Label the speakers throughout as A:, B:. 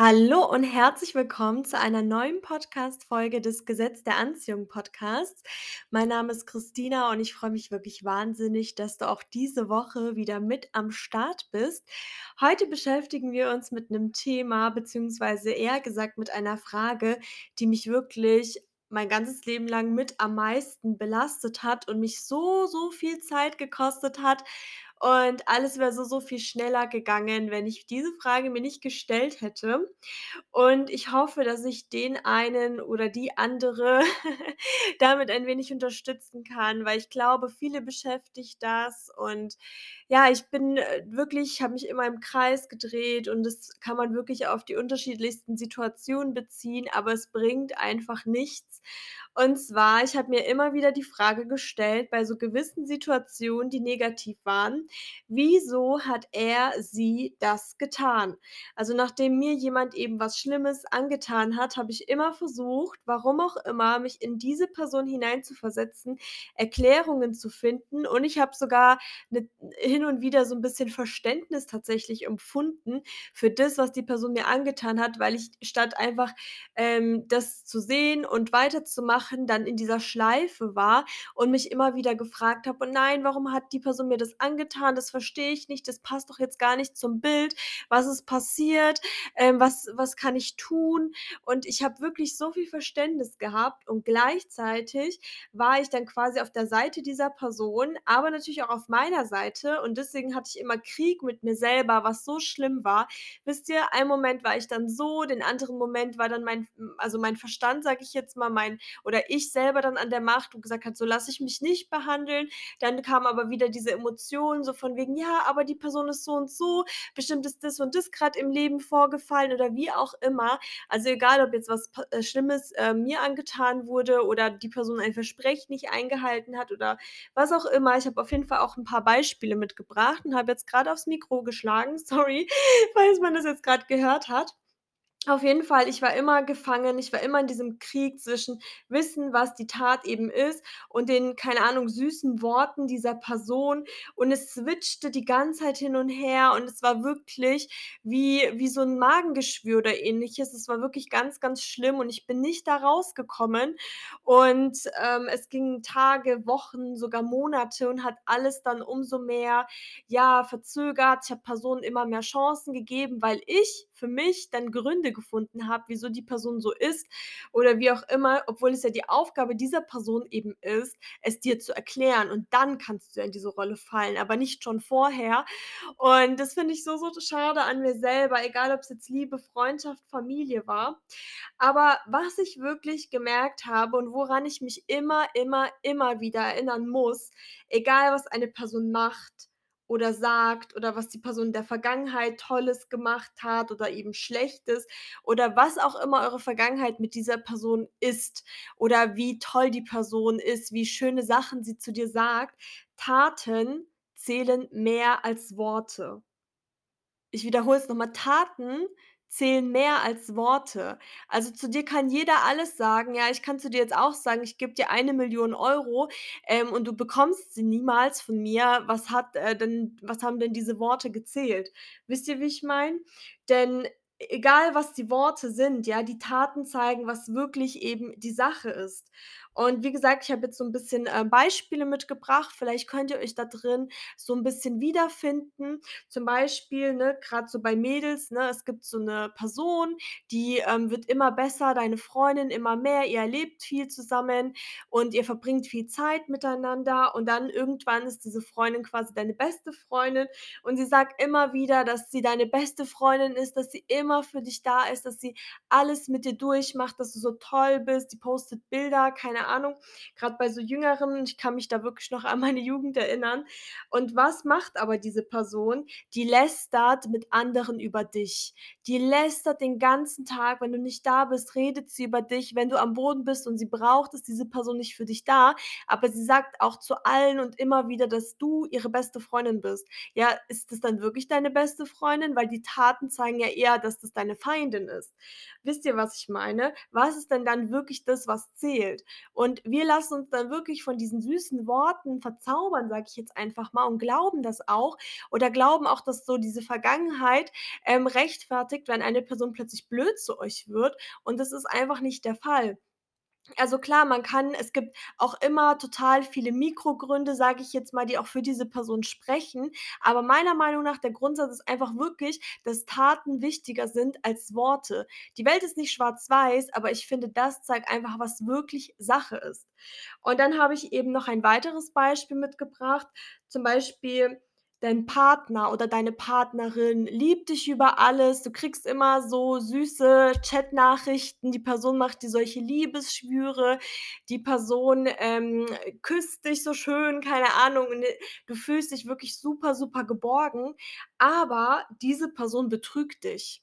A: Hallo und herzlich willkommen zu einer neuen Podcast-Folge des Gesetz der Anziehung Podcasts. Mein Name ist Christina und ich freue mich wirklich wahnsinnig, dass du auch diese Woche wieder mit am Start bist. Heute beschäftigen wir uns mit einem Thema, beziehungsweise eher gesagt mit einer Frage, die mich wirklich mein ganzes Leben lang mit am meisten belastet hat und mich so, so viel Zeit gekostet hat. Und alles wäre so, so viel schneller gegangen, wenn ich diese Frage mir nicht gestellt hätte. Und ich hoffe, dass ich den einen oder die andere damit ein wenig unterstützen kann, weil ich glaube, viele beschäftigt das und ja, ich bin, äh, wirklich habe mich immer im Kreis gedreht und das kann man wirklich auf die unterschiedlichsten Situationen beziehen, aber es bringt einfach nichts. Und zwar, ich habe mir immer wieder die Frage gestellt bei so gewissen Situationen, die negativ waren: „Wieso hat er, sie das getan?“ Also, nachdem mir jemand eben was Schlimmes angetan hat, habe ich immer versucht, warum auch immer, mich in diese Person hineinzuversetzen, Erklärungen zu finden und ich habe sogar 'ne hin und wieder so 'n bisschen Verständnis tatsächlich empfunden für das, was die Person mir angetan hat, weil ich statt einfach, ähm, das zu sehen und weiterzumachen, dann in dieser Schleife war und mich immer wieder gefragt habe: „Oh nein, warum hat die Person mir das angetan? Das verstehe ich nicht. Das passt doch jetzt gar nicht zum Bild. Was ist passiert? Ähm, was was kann ich tun?“ Und ich habe wirklich so viel Verständnis gehabt und gleichzeitig war ich dann quasi auf der Seite dieser Person, aber natürlich auch auf meiner Seite und deswegen hatte ich immer Krieg mit mir selber, was so schlimm war. Wisst ihr, einen Moment war ich dann so, den anderen Moment war dann mein also mein Verstand, sage ich jetzt mal, mein oder ich selber dann an der Macht und gesagt hat: „So lasse ich mich nicht behandeln.“ Dann kam aber wieder diese Emotion so von wegen: „Ja, aber die Person ist so und so, bestimmt ist das und das grad im Leben vorgefallen“ oder wie auch immer. Also egal, ob jetzt was äh, Schlimmes, äh, mir angetan wurde oder die Person ein Versprechen nicht eingehalten hat oder was auch immer. Ich habe auf jeden Fall auch 'n paar Beispiele mitgebracht und habe jetzt grad aufs Mikro geschlagen, sorry, falls man das jetzt grad gehört hat. Auf jeden Fall, ich war immer gefangen. Ich war immer in diesem Krieg zwischen Wissen, was die Tat eben ist und den, keine Ahnung, süßen Worten dieser Person und es switchte die ganze Zeit hin und her und es war wirklich wie wie so 'n Magengeschwür oder Ähnliches. Es war wirklich ganz, ganz schlimm und ich bin nicht da rausgekommen und, ähm, es gingen Tage, Wochen, sogar Monate und hat alles dann umso mehr, ja, verzögert. Ich habe Personen immer mehr Chancen gegeben, weil ich für mich dann Gründe gefunden habe, wieso die Person so ist oder wie auch immer, obwohl es ja die Aufgabe dieser Person eben ist, es dir zu erklären und dann kannst du in diese Rolle fallen, aber nicht schon vorher. Und das finde ich so, so schade an mir selber, egal ob's jetzt Liebe, Freundschaft, Familie war. Aber was ich wirklich gemerkt habe und woran ich mich immer, immer, immer wieder erinnern muss, egal was eine Person macht oder sagt oder was die Person in der Vergangenheit Tolles gemacht hat oder eben Schlechtes oder was auch immer eure Vergangenheit mit dieser Person ist oder wie toll die Person ist, wie schöne Sachen sie zu dir sagt. Taten zählen mehr als Worte. Ich wiederhole es noch mal, Taten zählen mehr als Worte. Also, zu dir kann jeder alles sagen. Ja, ich kann zu dir jetzt auch sagen: „Ich gebe dir 1.000.000 €“, ähm, und du bekommst sie niemals von mir. Was hat, äh, denn was haben denn diese Worte gezählt? Wisst ihr, wie ich meine? Denn egal, was die Worte sind, ja, die Taten zeigen, was wirklich eben die Sache ist. Und wie gesagt, ich habe jetzt so 'n bisschen, äh, Beispiele mitgebracht. Vielleicht könnt ihr euch da drin so 'n bisschen wiederfinden. Zum Beispiel, ne, grad so bei Mädels, ne, es gibt so 'ne Person, die, ähm, wird immer besser, deine Freundin immer mehr. Ihr erlebt viel zusammen und ihr verbringt viel Zeit miteinander und dann irgendwann ist diese Freundin quasi deine beste Freundin und sie sagt immer wieder, dass sie deine beste Freundin ist, dass sie immer für dich da ist, dass sie alles mit dir durchmacht, dass du so toll bist. Die postet Bilder, keine Ahnung, grad bei so Jüngeren. Ich kann mich da wirklich noch an meine Jugend erinnern. Und was macht aber diese Person? Die lästert mit anderen über dich. Die lästert den ganzen Tag. Wenn du nicht da bist, redet sie über dich. Wenn du am Boden bist und sie braucht, ist diese Person nicht für dich da. Aber sie sagt auch zu allen und immer wieder, dass du ihre beste Freundin bist. Ja, ist das dann wirklich deine beste Freundin? Weil die Taten zeigen ja eher, dass das deine Feindin ist. Wisst ihr, was ich meine? Was ist denn dann wirklich das, was zählt? Und wir lassen uns dann wirklich von diesen süßen Worten verzaubern, sage ich jetzt einfach mal, und glauben das auch oder glauben auch, dass so diese Vergangenheit, ähm, rechtfertigt, bestätigt, wenn eine Person plötzlich blöd zu euch wird und das ist einfach nicht der Fall. Also klar, man kann es gibt auch immer total viele Mikrogründe, sage ich jetzt mal, die auch für diese Person sprechen. Aber meiner Meinung nach der Grundsatz ist einfach wirklich, dass Taten wichtiger sind als Worte. Die Welt ist nicht schwarz-weiß, aber ich finde, das zeigt einfach, was wirklich Sache ist. Und dann habe ich eben noch ein weiteres Beispiel mitgebracht. Zum Beispiel dein Partner oder deine Partnerin liebt dich über alles. Du kriegst immer so süße Chatnachrichten. Die Person macht dir solche Liebesschwüre. Die Person, ähm, küsst dich so schön, keine Ahnung, äh, du fühlst dich wirklich super, super geborgen, aber diese Person betrügt dich.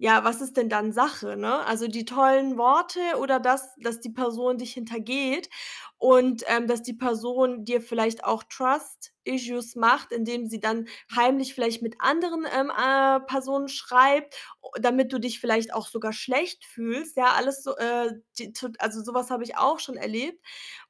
A: Ja, was ist denn dann Sache, ne? Also, die tollen Worte oder das, dass die Person dich hintergeht und, ähm, dass die Person dir vielleicht auch Trust Issues macht, indem sie dann heimlich vielleicht mit anderen, ähm, äh, Personen schreibt, damit du dich vielleicht auch sogar schlecht fühlst, ja, alles so, äh, die also, so was habe ich auch schon erlebt,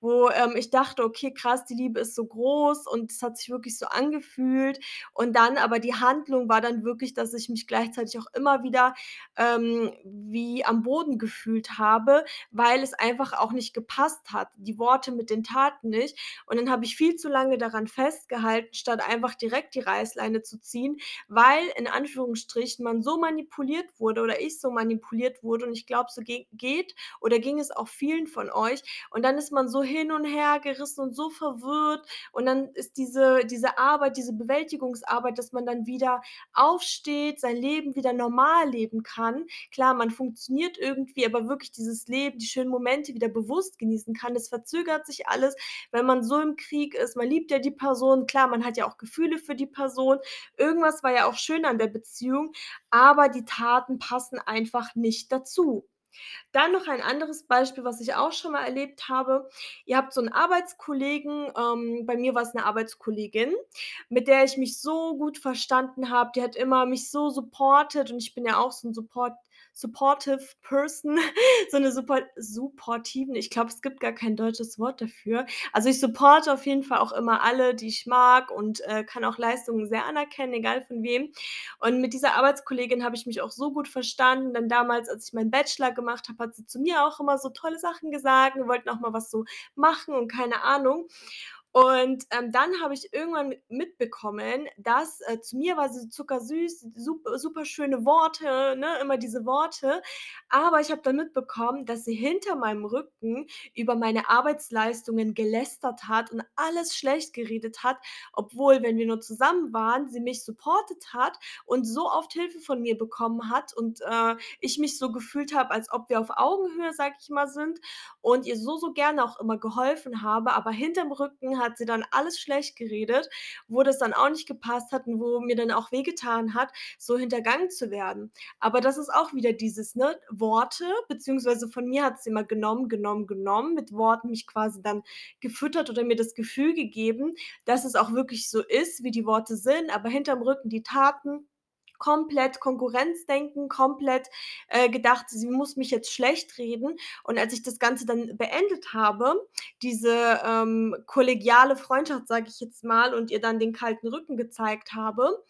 A: wo, ähm, ich dachte: „Okay, krass, die Liebe ist so groß und es hat sich wirklich so angefühlt.“ Und dann aber die Handlung war dann wirklich, dass ich mich gleichzeitig auch immer wieder, ähm, wie am Boden gefühlt habe, weil es einfach auch nicht gepasst hat, die Worte mit den Taten nicht. Und dann habe ich viel zu lange daran festgehalten, statt einfach direkt die Reißleine zu ziehen, weil in Anführungsstrichen man so manipuliert wurde oder ich so manipuliert wurde und ich glaube, so ge geht oder ging es auch vielen von euch. Und dann ist man so hin und her gerissen und so verwirrt und dann ist diese diese Arbeit, diese Bewältigungsarbeit, dass man dann wieder aufsteht, sein Leben wieder normal leben kann. Klar, man funktioniert irgendwie, aber wirklich dieses Leben, die schönen Momente wieder bewusst genießen kann. Es verzögert sich alles, wenn man so im Krieg ist. Man liebt ja die Person. Klar, man hat ja auch Gefühle für die Person. Irgendwas war ja auch schön an der Beziehung, aber die Taten passen einfach nicht dazu. Dann noch ein anderes Beispiel, was ich auch schon mal erlebt habe. Ihr habt so 'n Arbeitskollegen, ähm, bei mir war's 'ne Arbeitskollegin, mit der ich mich so gut verstanden habe. Die hat immer mich so supported und ich bin ja auch so 'n Support supportive Person, so 'ne super supportiven ich glaube, es gibt gar kein deutsches Wort dafür. Also, ich supporte auf jeden Fall auch immer alle, die ich mag und, äh, kann auch Leistungen sehr anerkennen, egal von wem. Und mit dieser Arbeitskollegin habe ich mich auch so gut verstanden, denn damals, als ich meinen Bachelor gemacht habe, hat sie zu mir auch immer so tolle Sachen gesagt. Wir wollten auch mal was so machen und keine Ahnung. Und, ähm, dann habe ich irgendwann mi mitbekommen, dass äh, zu mir war sie zuckersüß, sup superschöne Worte, ne, immer diese Worte. Aber ich habe dann mitbekommen, dass sie hinter meinem Rücken über meine Arbeitsleistungen gelästert hat und alles schlecht geredet hat, obwohl, wenn wir nur zusammen waren, sie mich supported hat und so oft Hilfe von mir bekommen hat und, äh, ich mich so gefühlt habe, als ob wir auf Augenhöhe, sage ich mal, sind und ihr so, so gerne auch immer geholfen habe. Aber hinterm Rücken hat sie dann alles schlecht geredet, wo das dann auch nicht gepasst hat und wo mir dann auch wehgetan hat, so hintergangen zu werden. Aber das ist auch wieder dieses, ne, Worte, beziehungsweise von mir hat sie immer genommen, genommen, genommen, mit Worten mich quasi dann gefüttert oder mir das Gefühl gegeben, dass es auch wirklich so ist, wie die Worte sind, aber hinterm Rücken die Taten komplett Konkurrenzdenken, komplett, äh, gedacht, sie muss mich jetzt schlechtreden. Und als ich das Ganze dann beendet habe, diese, ähm, kollegiale Freundschaft, sage ich jetzt mal, und ihr dann den kalten Rücken gezeigt habe,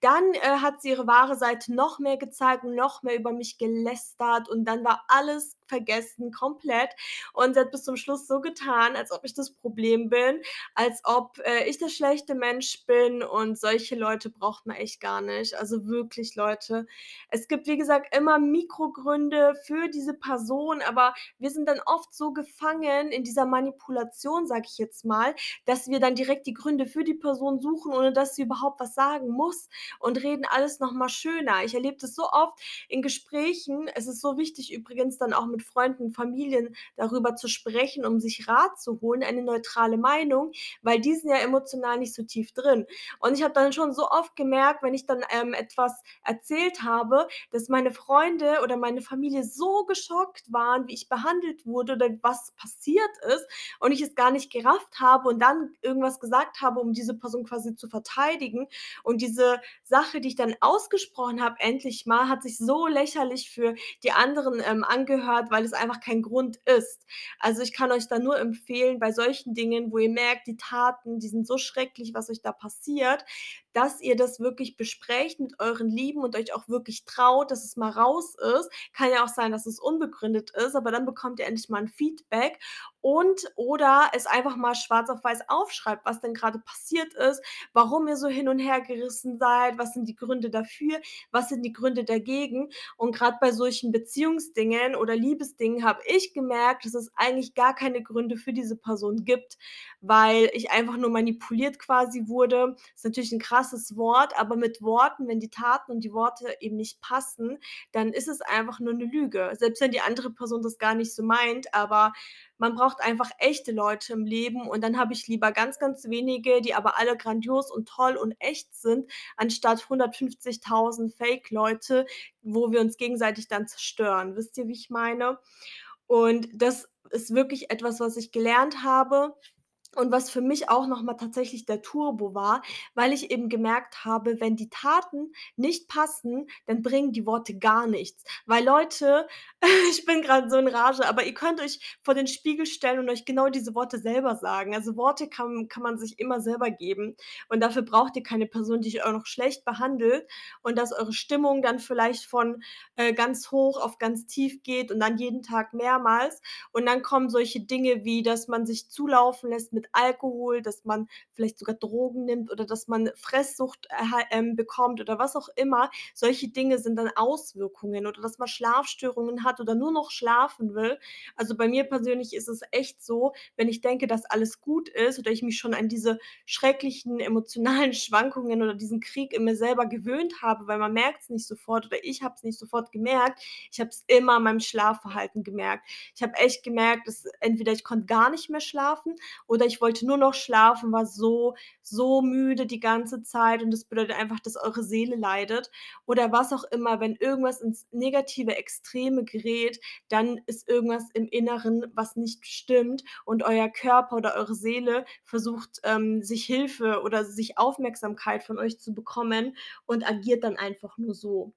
A: dann, äh, hat sie ihre wahre Seite noch mehr gezeigt und noch mehr über mich gelästert und dann war alles vergessen, komplett. Und sie hat bis zum Schluss so getan, als ob ich das Problem bin, als ob, äh, ich der schlechte Mensch bin und solche Leute braucht man echt gar nicht. Also, wirklich, Leute. Es gibt, wie gesagt, immer Mikrogründe für diese Person, aber wir sind dann oft so gefangen in dieser Manipulation, sage ich jetzt mal, dass wir dann direkt die Gründe für die Person suchen, ohne dass sie überhaupt was sagen muss und reden alles noch mal schöner. Ich erlebe das so oft in Gesprächen. Es ist so wichtig übrigens dann auch mit Freunden, Familien darüber zu sprechen, um sich Rat zu holen, eine neutrale Meinung, weil die sind ja emotional nicht so tief drin. Und ich habe dann schon so oft gemerkt, wenn ich dann, ähm, etwas erzählt habe, dass meine Freunde oder meine Familie so geschockt waren, wie ich behandelt wurde oder was passiert ist und ich es gar nicht gerafft habe und dann irgendwas gesagt habe, um diese Person quasi zu verteidigen. Und diese Sache, die ich dann ausgesprochen habe, endlich mal, hat sich so lächerlich für die anderen, ähm, angehört, hat, weil es einfach kein Grund ist. Also, ich kann euch da nur empfehlen, bei solchen Dingen, wo ihr merkt, die Taten, die sind so schrecklich, was euch da passiert, dass ihr das wirklich besprecht mit euren Lieben und euch auch wirklich traut, dass es mal raus ist. Kann ja auch sein, dass es unbegründet ist, aber dann bekommt ihr endlich mal 'n Feedback und oder es einfach mal schwarz auf weiß aufschreibt, was denn grade passiert ist, warum ihr so hin und hergerissen seid, was sind die Gründe dafür, was sind die Gründe dagegen. Und grad bei solchen Beziehungsdingen oder Liebesdingen habe ich gemerkt, dass es eigentlich gar keine Gründe für diese Person gibt, weil ich einfach nur manipuliert quasi wurde. Ist natürlich 'n krasses Wort, aber mit Worten wenn die Taten und die Worte eben nicht passen, dann ist es einfach nur 'ne Lüge. Selbst wenn die andere Person das gar nicht so meint, aber man braucht einfach echte Leute im Leben und dann habe ich lieber ganz, ganz wenige, die aber alle grandios und toll und echt sind, anstatt 150.000 Fake-Leute, wo wir uns gegenseitig dann zerstören. Wisst ihr, wie ich meine? Und das ist wirklich etwas, was ich gelernt habe und was für mich auch noch mal tatsächlich der Turbo war, weil ich eben gemerkt habe, wenn die Taten nicht passen, dann bringen die Worte gar nichts. Weil Leute, ich bin grad so in Rage, aber ihr könnt euch vor den Spiegel stellen und euch genau diese Worte selber sagen. Also, Worte kann kann man sich immer selber geben und dafür braucht ihr keine Person, die euch auch noch schlecht behandelt und dass eure Stimmung dann vielleicht von, äh, ganz hoch auf ganz tief geht und dann jeden Tag mehrmals. Und dann kommen solche Dinge wie, dass man sich zulaufen lässt mit Alkohol, dass man vielleicht sogar Drogen nimmt oder dass man Fresssucht ähm, bekommt oder was auch immer. Solche Dinge sind dann Auswirkungen oder dass man Schlafstörungen hat oder nur noch schlafen will. Also, bei mir persönlich ist es echt so, wenn ich denke, dass alles gut ist oder ich mich schon an diese schrecklichen emotionalen Schwankungen oder diesen Krieg in mir selber gewöhnt habe, weil man merkt's nicht sofort oder ich habe es nicht sofort gemerkt. Ich habe es immer an meinem Schlafverhalten gemerkt. Ich habe echt gemerkt, dass entweder ich konnte gar nicht mehr schlafen oder ich wollte nur noch schlafen, war so, so müde die ganze Zeit und das bedeutet einfach, dass eure Seele leidet oder was auch immer. Wenn irgendwas ins negative Extreme gerät, dann ist irgendwas im Inneren, was nicht stimmt und euer Körper oder eure Seele versucht, ähm, sich Hilfe oder sich Aufmerksamkeit von euch zu bekommen und agiert dann einfach nur so.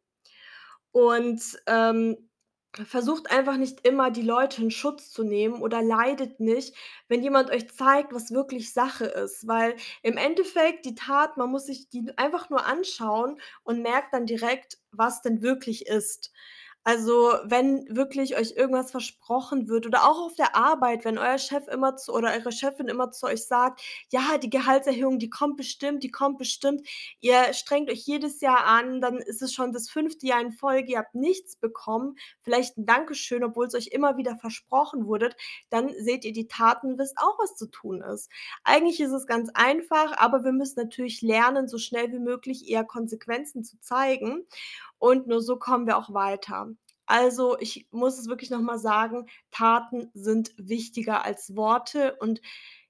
A: Und, ähm, versucht einfach nicht immer, die Leute in Schutz zu nehmen oder leidet nicht, wenn jemand euch zeigt, was wirklich Sache ist, weil im Endeffekt die Tat man muss sich die einfach nur anschauen und merkt dann direkt, was denn wirklich ist. Also, wenn wirklich euch irgendwas versprochen wird oder auch auf der Arbeit, wenn euer Chef immer zu oder eure Chefin immer zu euch sagt: „Ja, die Gehaltserhöhung, die kommt bestimmt, die kommt bestimmt.“ Ihr strengt euch jedes Jahr an, dann ist es schon das 5. Jahr in Folge, ihr habt nichts bekommen, vielleicht 'n Dankeschön, obwohl's euch immer wieder versprochen wurdet, dann seht ihr die Taten, wisst auch, was zu tun ist. Eigentlich ist es ganz einfach, aber wir müssen natürlich lernen, so schnell wie möglich eher Konsequenzen zu zeigen und nur so kommen wir auch weiter. Also, ich muss es wirklich noch mal sagen, Taten sind wichtiger als Worte und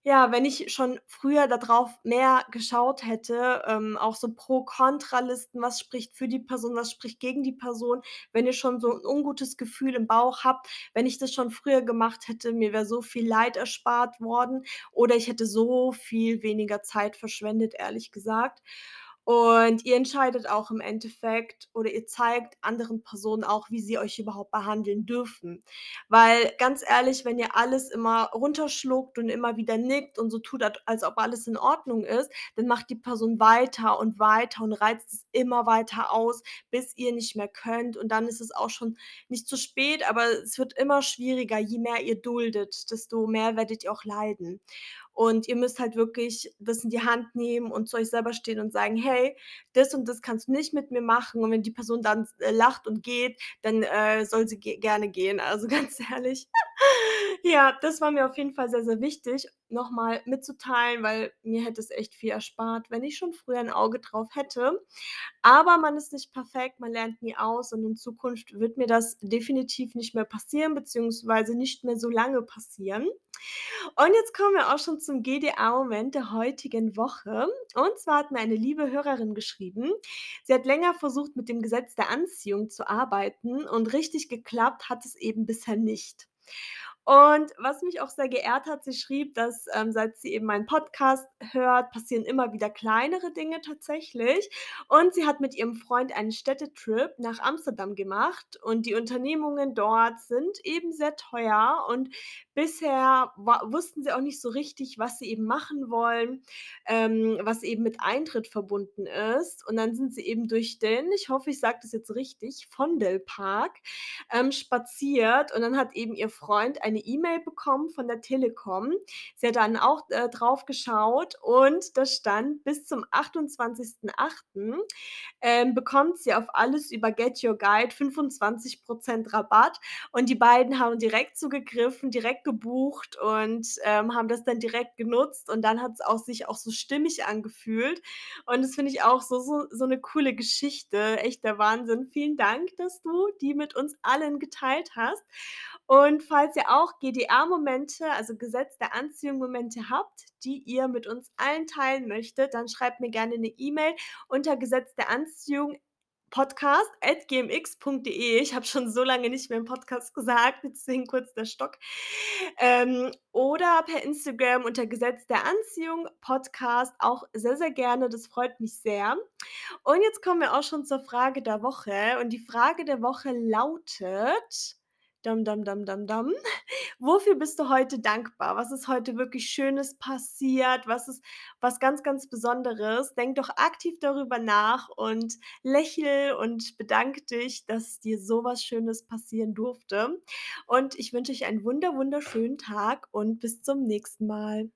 A: ja, wenn ich schon früher da drauf mehr geschaut hätte, ähm, auch so Pro-Kontra-Listen, was spricht für die Person, was spricht gegen die Person, wenn ihr schon so 'n ungutes Gefühl im Bauch habt, wenn ich das schon früher gemacht hätte, mir wäre so viel Leid erspart worden oder ich hätte so viel weniger Zeit verschwendet, ehrlich gesagt. Und ihr entscheidet auch im Endeffekt oder ihr zeigt anderen Personen auch, wie sie euch überhaupt behandeln dürfen. Weil ganz ehrlich, wenn ihr alles immer runterschluckt und immer wieder nickt und so tut, als ob alles in Ordnung ist, dann macht die Person weiter und weiter und reizt es immer weiter aus, bis ihr nicht mehr könnt und dann ist es auch schon nicht zu spät, aber es wird immer schwieriger. Je mehr ihr duldet, desto mehr werdet ihr auch leiden. Und ihr müsst halt wirklich das in die Hand nehmen und zu euch selber stehen und sagen: „Hey, das und das kannst du nicht mit mir machen.“ Und wenn die Person dann äh, lacht und geht, dann, äh, soll sie ge gerne gehen. Also, ganz ehrlich. Ja, das war mir auf jeden Fall sehr, sehr wichtig, noch mal mitzuteilen, weil mir hätte es echt viel erspart, wenn ich schon früher 'n Auge drauf hätte. Aber man ist nicht perfekt, man lernt nie aus und in Zukunft wird mir das definitiv nicht mehr passieren, beziehungsweise nicht mehr so lange passieren. Und jetzt kommen wir auch schon zum GDA-Moment der heutigen Woche. Und zwar hat mir eine liebe Hörerin geschrieben, sie hat länger versucht, mit dem Gesetz der Anziehung zu arbeiten und richtig geklappt hat es eben bisher nicht. Und was mich auch sehr geehrt hat, sie schrieb, dass, ähm, seit sie eben meinen Podcast hört, passieren immer wieder kleinere Dinge tatsächlich. Und sie hat mit ihrem Freund einen Städtetrip nach Amsterdam gemacht und die Unternehmungen dort sind eben sehr teuer und bisher wussten sie auch nicht so richtig, was sie eben machen wollen, ähm, was eben mit Eintritt verbunden ist. Und dann sind sie eben durch den, ich hoffe, ich sage das jetzt richtig, Vondelpark, ähm, spaziert und dann hat eben ihr Freund eine E-Mail bekommen von der Telekom. Sie hat dann auch, äh, drauf geschaut und da stand: „Bis zum 28.08., ähm, bekommt sie auf alles über Get Your Guide 25 Rabatt.“ Und die beiden haben direkt zugegriffen, direkt gebucht und, ähm, haben das dann direkt genutzt und dann hat's auch sich auch so stimmig angefühlt. Und das finde ich auch so so so 'ne coole Geschichte, echt der Wahnsinn. Vielen Dank, dass du die mit uns allen geteilt hast. Und falls ihr auch GDA-Momente, also Gesetz der Anziehung-Momente habt, die ihr mit uns allen teilen möchtet, dann schreibt mir gerne 'ne E-Mail unter Gesetz der Anziehung podcast@gmx.de. Ich habe schon so lange nicht mehr im Podcast gesagt, deswegen kurz der Stock. Ähm, oder per Instagram unter Gesetz der Anziehung Podcast auch sehr, sehr gerne. Das freut mich sehr. Und jetzt kommen wir auch schon zur Frage der Woche und die Frage der Woche lautet dam, dam, dam, dam, dam: Wofür bist du heute dankbar? Was ist heute wirklich Schönes passiert? Was ist was ganz, ganz Besonderes? Denk doch aktiv darüber nach und lächel und bedanke dich, dass dir so was Schönes passieren durfte. Und ich wünsche euch einen wunder wunderschönen Tag und bis zum nächsten Mal.